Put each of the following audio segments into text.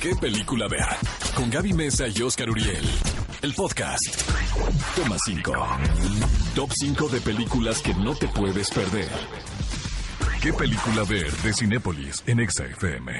¿Qué película ver? Con Gaby Mesa y Oscar Uriel. El podcast. Toma 5. Top 5 de películas que no te puedes perder. ¿Qué película ver de Cinépolis en EXA-FM?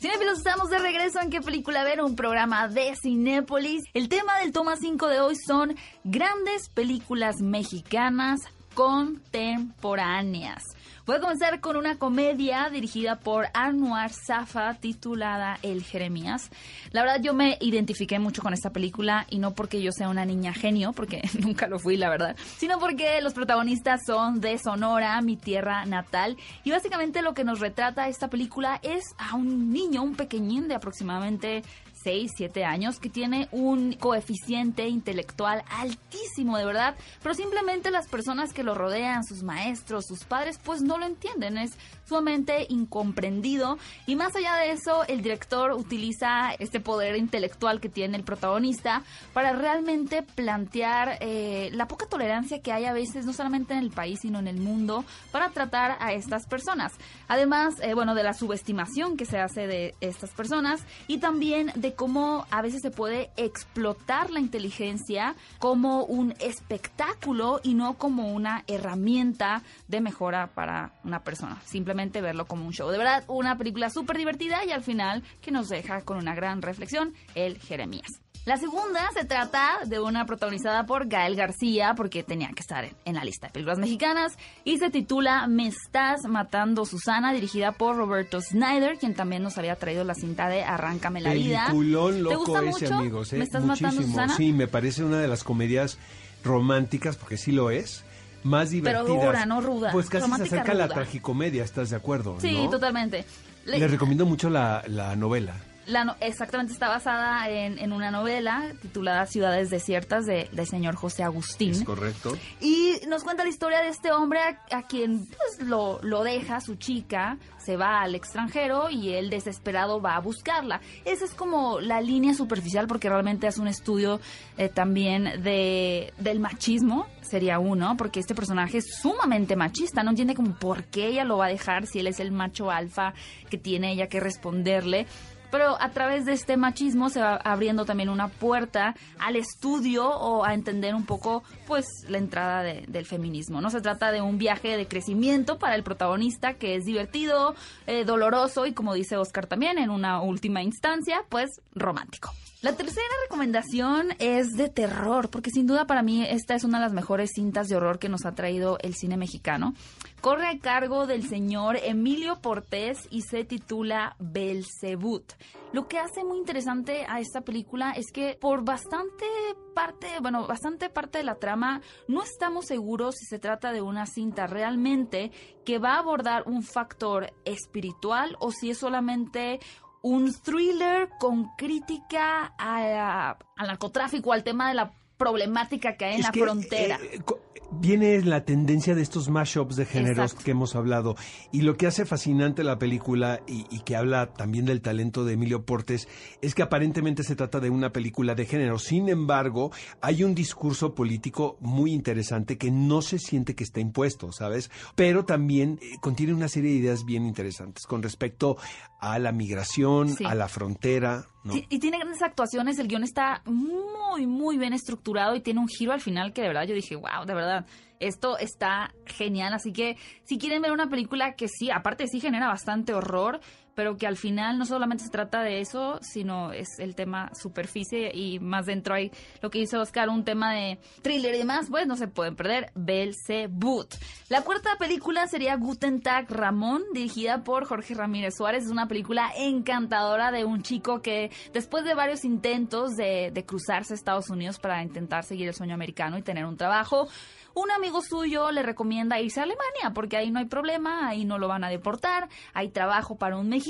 Cinéfilos, estamos de regreso en ¿Qué película ver? Un programa de Cinépolis. El tema del toma 5 de hoy son grandes películas mexicanas contemporáneas. Voy a comenzar con una comedia dirigida por Anwar Safa titulada El Jeremías. La verdad yo me identifiqué mucho con esta película y no porque yo sea una niña genio, porque nunca lo fui la verdad, sino porque los protagonistas son de Sonora, mi tierra natal, y básicamente lo que nos retrata esta película es a un niño, un pequeñín de aproximadamente 6, 7 años, que tiene un coeficiente intelectual altísimo, de verdad, pero simplemente las personas que lo rodean, sus maestros, sus padres, pues no lo entienden, es sumamente incomprendido y más allá de eso, el director utiliza este poder intelectual que tiene el protagonista para realmente plantear eh, la poca tolerancia que hay a veces, no solamente en el país, sino en el mundo, para tratar a estas personas. Además, eh, bueno, de la subestimación que se hace de estas personas y también de cómo a veces se puede explotar la inteligencia como un espectáculo y no como una herramienta de mejora para una persona. Simplemente verlo como un show. De verdad, una película súper divertida y al final que nos deja con una gran reflexión, el Jeremías. La segunda se trata de una protagonizada por Gael García, porque tenía que estar en, la lista de películas mexicanas, y se titula Me estás matando Susana, dirigida por Roberto Snyder, quien también nos había traído la cinta de Arráncame la vida. Peliculón ¿Te loco gusta ese, mucho? amigos. ¿eh? ¿Me estás Muchísimo. matando Susana? Sí, me parece una de las comedias románticas, porque sí lo es, más Pero divertidas. dura, no ruda. Pues casi se acerca a la tragicomedia, ¿estás de acuerdo? Sí, no? totalmente. Le- Les recomiendo mucho la, la novela. La no- exactamente está basada en, en una novela titulada Ciudades Desiertas de- del señor José Agustín. Es correcto. Y nos cuenta la historia de este hombre a, a quien pues, lo, lo deja su chica, se va al extranjero y él desesperado va a buscarla. Esa es como la línea superficial porque realmente es un estudio eh, también de, del machismo, sería uno, porque este personaje es sumamente machista, no entiende como por qué ella lo va a dejar si él es el macho alfa que tiene ella que responderle. Pero a través de este machismo se va abriendo también una puerta al estudio o a entender un poco, pues, la entrada de- del feminismo. No se trata de un viaje de crecimiento para el protagonista que es divertido, eh, doloroso y, como dice Oscar también, en una última instancia, pues, romántico. La tercera recomendación es de terror, porque sin duda para mí esta es una de las mejores cintas de horror que nos ha traído el cine mexicano. Corre a cargo del señor Emilio Portés y se titula Belzebut. Lo que hace muy interesante a esta película es que por bastante parte, bueno, bastante parte de la trama, no estamos seguros si se trata de una cinta realmente que va a abordar un factor espiritual o si es solamente un thriller con crítica al narcotráfico, al tema de la problemática que hay en Es la que, frontera. eh, co- viene la tendencia de estos mashups de géneros Exacto. que hemos hablado. Y lo que hace fascinante la película y, y que habla también del talento de Emilio Portes es que aparentemente se trata de una película de género. Sin embargo, hay un discurso político muy interesante que no se siente que está impuesto, ¿sabes? Pero también eh, contiene una serie de ideas bien interesantes con respecto a la migración, Sí. a la frontera. Y tiene grandes actuaciones, el guion está muy, muy bien estructurado y tiene un giro al final que de verdad yo dije, wow, de verdad, esto está genial. Así que si quieren ver una película que sí, aparte sí genera bastante horror, pero que al final no solamente se trata de eso, sino es el tema superficie y más dentro hay lo que dice Oscar, un tema de thriller y demás, pues no se pueden perder, Belzebut. La cuarta película sería Guten Tag Ramón, dirigida por Jorge Ramírez Suárez. Es una película encantadora de un chico que después de varios intentos de, de cruzarse a Estados Unidos para intentar seguir el sueño americano y tener un trabajo, un amigo suyo le recomienda irse a Alemania porque ahí no hay problema, ahí no lo van a deportar, hay trabajo para un mexicano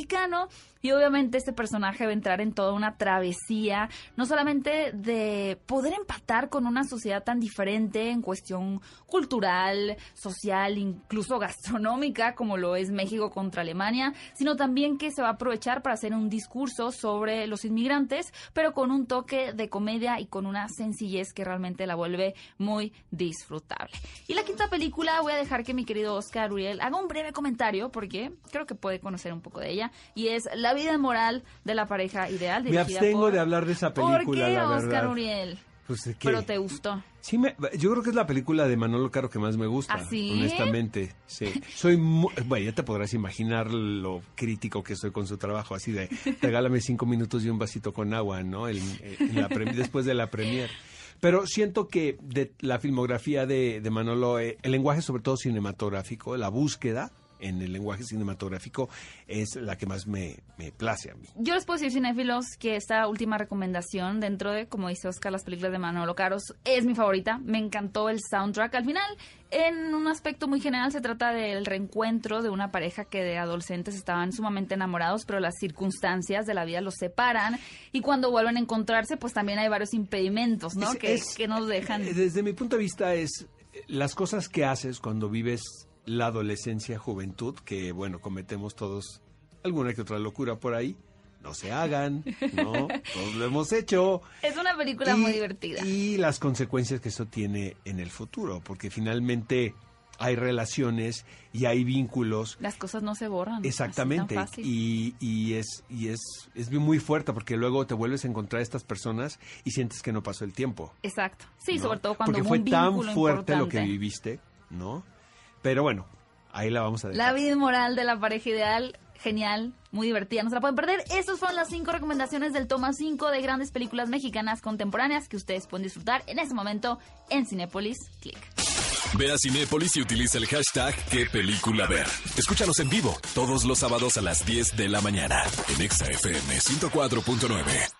y obviamente este personaje va a entrar en toda una travesía, no solamente de poder empatar con una sociedad tan diferente en cuestión cultural, social, incluso gastronómica como lo es México contra Alemania, sino también que se va a aprovechar para hacer un discurso sobre los inmigrantes, pero con un toque de comedia y con una sencillez que realmente la vuelve muy disfrutable. Y la quinta película voy a dejar que mi querido Oscar Uriel haga un breve comentario porque creo que puede conocer un poco de ella y es La vida moral de la pareja ideal. Me abstengo por- de hablar de esa película, ¿Por qué, la Oscar verdad. Uriel? Pues. Pero te gustó. Sí, me- yo creo que es la película de Manolo Caro que más me gusta, ¿Ah, sí? honestamente. Sí. Soy mu- bueno, ya te podrás imaginar lo crítico que soy con su trabajo, así de regálame cinco minutos y un vasito con agua, ¿no? El- en la pre- después de la premier. Pero siento que de la filmografía de, de Manolo, eh, el lenguaje sobre todo cinematográfico, la búsqueda en el lenguaje cinematográfico es la que más me, me place a mí. Yo les puedo decir, cinéfilos, que esta última recomendación dentro de, como dice Oscar, las películas de Manolo Caros es mi favorita. Me encantó el soundtrack. Al final, en un aspecto muy general, se trata del reencuentro de una pareja que de adolescentes estaban sumamente enamorados, pero las circunstancias de la vida los separan. Y cuando vuelven a encontrarse, pues también hay varios impedimentos, ¿no? Es- que, es- que nos dejan. Desde mi punto de vista es eh, las cosas que haces cuando vives la adolescencia, juventud, que bueno, cometemos todos alguna que otra locura por ahí. No se hagan, ¿no? Todos lo hemos hecho. Es una película Y- muy divertida. Y las consecuencias que eso tiene en el futuro, porque finalmente hay relaciones y hay vínculos Las cosas no se borran. así Exactamente. tan fácil. Y, y es, y es, es muy fuerte porque luego te vuelves a encontrar a estas personas y sientes que no pasó el tiempo. Exacto. Sí, ¿no? sobre todo cuando Porque hubo fue un tan fuerte lo que viviste, ¿no? Pero bueno, ahí la vamos a dejar. La vida moral de la pareja ideal, genial, muy divertida, no se la pueden perder. Estas fueron las cinco recomendaciones del toma 5 de grandes películas mexicanas contemporáneas que ustedes pueden disfrutar en este momento en Cinépolis Click. Ve a Cinépolis y utiliza el hashtag qué película ver. Escúchanos en vivo todos los sábados a las 10 de la mañana en Exa FM 104.9.